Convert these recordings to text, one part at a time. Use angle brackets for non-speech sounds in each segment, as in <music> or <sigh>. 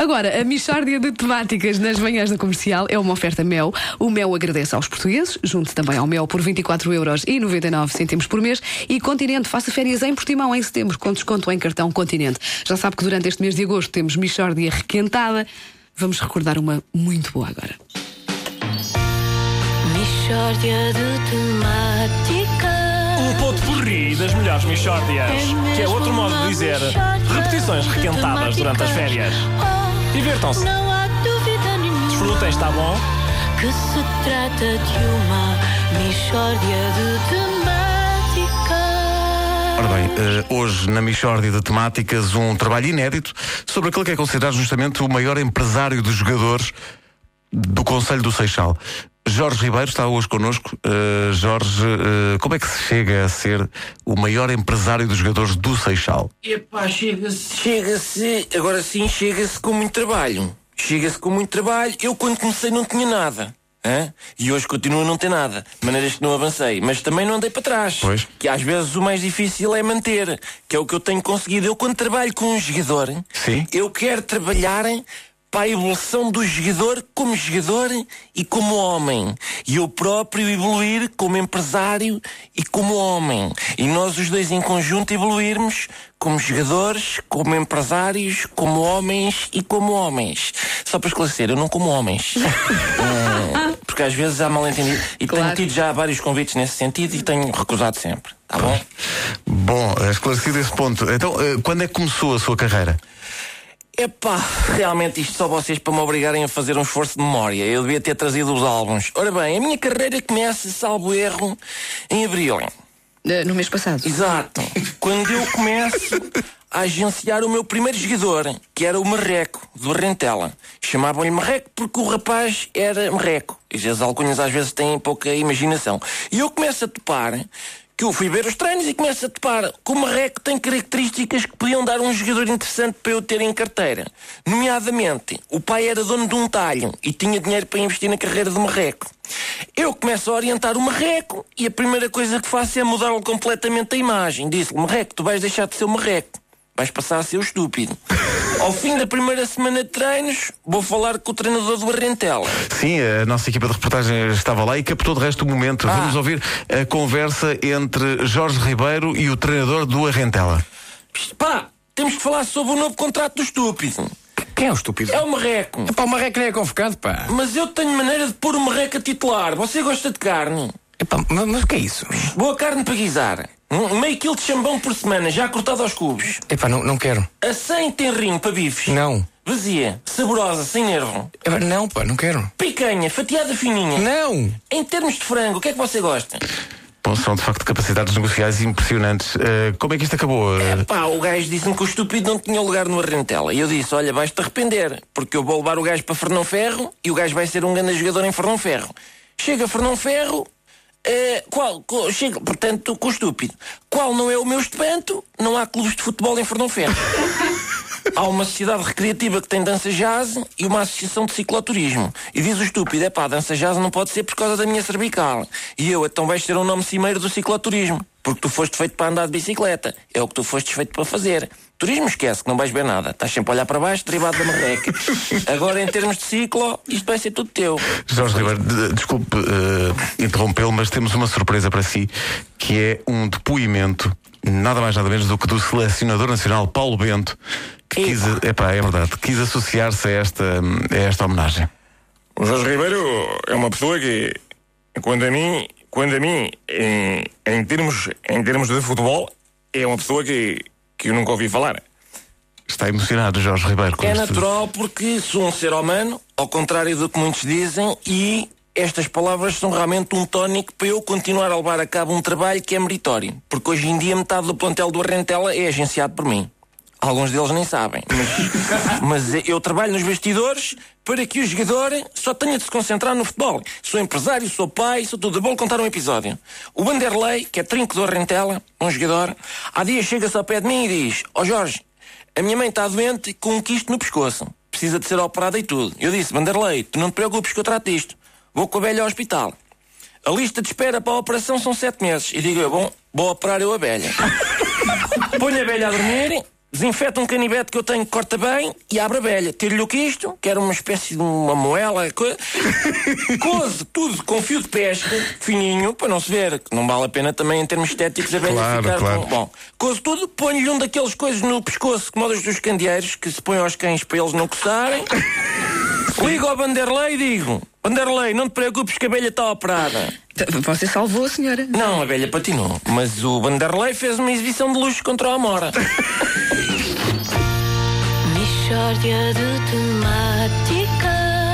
Agora, a Michórdia de temáticas nas manhãs da comercial é uma oferta Mel. O Mel agradece aos portugueses, junto também ao Mel por 24,99€ por mês. E Continente, faça férias em Portimão em setembro, com desconto em cartão Continente. Já sabe que durante este mês de agosto temos Michórdia requentada. Vamos recordar uma muito boa agora. Michórdia de temáticas. Um ponto porri das melhores Michórdias. Que é outro modo de dizer repetições requentadas durante as férias. Divirtam-se. Não há dúvida nenhuma Desfrutem, está bom? que se trata de uma Michórdia de temáticas. Ora bem, eh, hoje na Michórdia de Temáticas um trabalho inédito sobre aquele que é considerado justamente o maior empresário de jogadores do Conselho do Seixal. Jorge Ribeiro está hoje connosco. Eh, Jorge, eh, como é que se chega a ser o maior empresário de jogadores do Seixal? Epá, chega-se, chega-se, agora sim chega-se com muito trabalho. Chega-se com muito trabalho. Eu quando comecei não tinha nada. hã? E hoje continuo a não ter nada. De maneiras que não avancei. Mas também não andei para trás. Pois. Que às vezes o mais difícil é manter. Que é o que eu tenho conseguido. Eu quando trabalho com um jogador, Sim. eu quero trabalhar para a evolução do jogador como jogador e como homem. E eu próprio evoluir como empresário e como homem. E nós os dois em conjunto evoluirmos como jogadores, como empresários, como homens e como homens. Só para esclarecer, eu não como homens. Eh, <laughs> porque às vezes há mal entendido. E Claro. tenho tido já vários convites nesse sentido e tenho recusado sempre. Tá bom? Bom, eh, esclarecido esse ponto. Então, eh, quando é que começou a sua carreira? Epá, realmente isto só vocês para me obrigarem a fazer um esforço de memória. Eu devia ter trazido os álbuns. Ora bem, a minha carreira começa, salvo erro, em abril. Eh, no mês passado. Exato. Quando eu começo a agenciar o meu primeiro jogador, que era o Marreco, do Rentela. Chamavam-lhe Marreco porque o rapaz era Marreco. E as alcunhas às vezes têm pouca imaginação. E eu começo a topar que eu fui ver os treinos e começo a topar que o Marreco tem características que podiam dar um jogador interessante para eu ter em carteira. Nomeadamente, o pai era dono de um talho e tinha dinheiro para investir na carreira do Marreco. Eu começo a orientar o Marreco e a primeira coisa que faço é mudar-lhe completamente a imagem. Disse-lhe, Marreco, tu vais deixar de ser o Marreco. Vais passar a ser o estúpido. <laughs> Ao fim da primeira semana de treinos, vou falar com o treinador do Arrentela. Sim, a nossa equipa de reportagem estava lá e captou de resto o momento. Ah. Vamos ouvir a conversa entre Jorge Ribeiro e o treinador do Arrentela. Pá, temos que falar sobre o novo contrato do estúpido. Quem é o estúpido? É o Marreco. Epá, o Marreco nem é convocado, pá. Mas eu tenho maneira de pôr o Marreco a titular. Você gosta de carne? Epá, mas, mas o que é isso? Boa carne para guisar. Um meio quilo de chambão por semana, já cortado aos cubos. Epá, não, não quero. A 100 tem rinho para bifes. Não. Vazia, saborosa, sem nervo. Epá, não, pá, não quero. Picanha, fatiada fininha. Não! Em termos de frango, o que é que você gosta? Bom, são de facto capacidades negociais impressionantes. Eh, como é que isto acabou? Eh, Pá, o gajo disse-me que o estúpido não tinha lugar no Arrentela. E eu disse, olha, vais-te arrepender, porque eu vou levar o gajo para Fernão Ferro e o gajo vai ser um grande jogador em Fernão Ferro. Chega Fernão Ferro, eh, qual, co- chega, portanto, com o estúpido. Qual não é o meu espanto? Não há clubes de futebol em Fernão Ferro. <laughs> Há uma sociedade recreativa que tem dança jazz e uma associação de cicloturismo. E diz o estúpido, é pá, dança jazz não pode ser por causa da minha cervical. E eu, então vais ter um nome cimeiro do cicloturismo. Porque tu foste feito para andar de bicicleta. É o que tu foste feito para fazer. Turismo esquece, que não vais ver nada. Estás sempre a olhar para baixo, derivado da marreca. <laughs> Agora, em termos de ciclo, isto vai ser tudo teu. Jorge Ribeiro, de- desculpe eh, interrompê-lo, mas temos uma surpresa para si, que é um depoimento, nada mais nada menos do que do selecionador nacional Paulo Bento, que quis, epá, é verdade, quis associar-se a esta, a esta homenagem. O Jorge Ribeiro é uma pessoa que, quando a mim, quando a mim em, em, termos, em termos de futebol, é uma pessoa que, que eu nunca ouvi falar. Está emocionado Jorge Ribeiro com É natural porque sou um ser humano, ao contrário do que muitos dizem, e estas palavras são realmente um tónico para eu continuar a levar a cabo um trabalho que é meritório. Porque hoje em dia metade do plantel do Arrentela é agenciado por mim. Alguns deles nem sabem. Mas, <laughs> mas eu trabalho nos bastidores para que o jogador só tenha de se concentrar no futebol. Sou empresário, sou pai, sou tudo. Vou contar um episódio. O Vanderlei, que é trinco do Arrentela, um jogador, há dias chega-se ao pé de mim e diz: Ó Jorge, a minha mãe está doente com um quisto no pescoço. Precisa de ser operada e tudo. Eu disse, Vanderlei, tu não te preocupes que eu trato disto. Vou com a velha ao hospital. A lista de espera para a operação são sete meses. E digo eu, bom, vou operar eu a velha. <laughs> Ponho a velha a dormir, desinfeta um canivete que eu tenho corta bem e abre a velha. Tiro-lhe o que isto, que era uma espécie de uma moela, co... <laughs> coze tudo com fio de pesca, fininho, para não se ver, que não vale a pena também em termos estéticos a velha Claro, ficar claro. com... Bom, coze tudo, ponho-lhe um daqueles coisas no pescoço, como os dos candeeiros, que se põe aos cães para eles não coçarem. <laughs> Ligo ao Vanderlei e digo: Vanderlei, não te preocupes que a abelha está operada. Você salvou a senhora. Não, a abelha patinou. Mas o Vanderlei fez uma exibição de luxo contra a Amora. <laughs> Mishória de temáticas.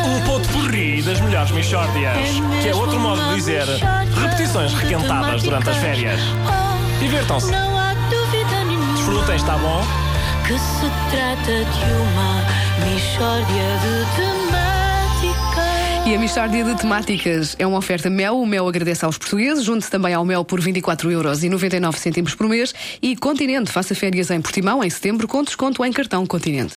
Um ponto porri das melhores Michórdias. Que é outro modo de dizer repetições requentadas durante as férias. Divirtam-se. Oh, Não há dúvida nenhuma. Desfrutem, está bom? Que se trata de uma Mishória de temáticas. E a Mixórdia de Temáticas é uma oferta Mel. O Mel agradece aos portugueses. Junte-se também ao Mel por 24,99€ por mês. E Continente, faça férias em Portimão em setembro com desconto em cartão Continente.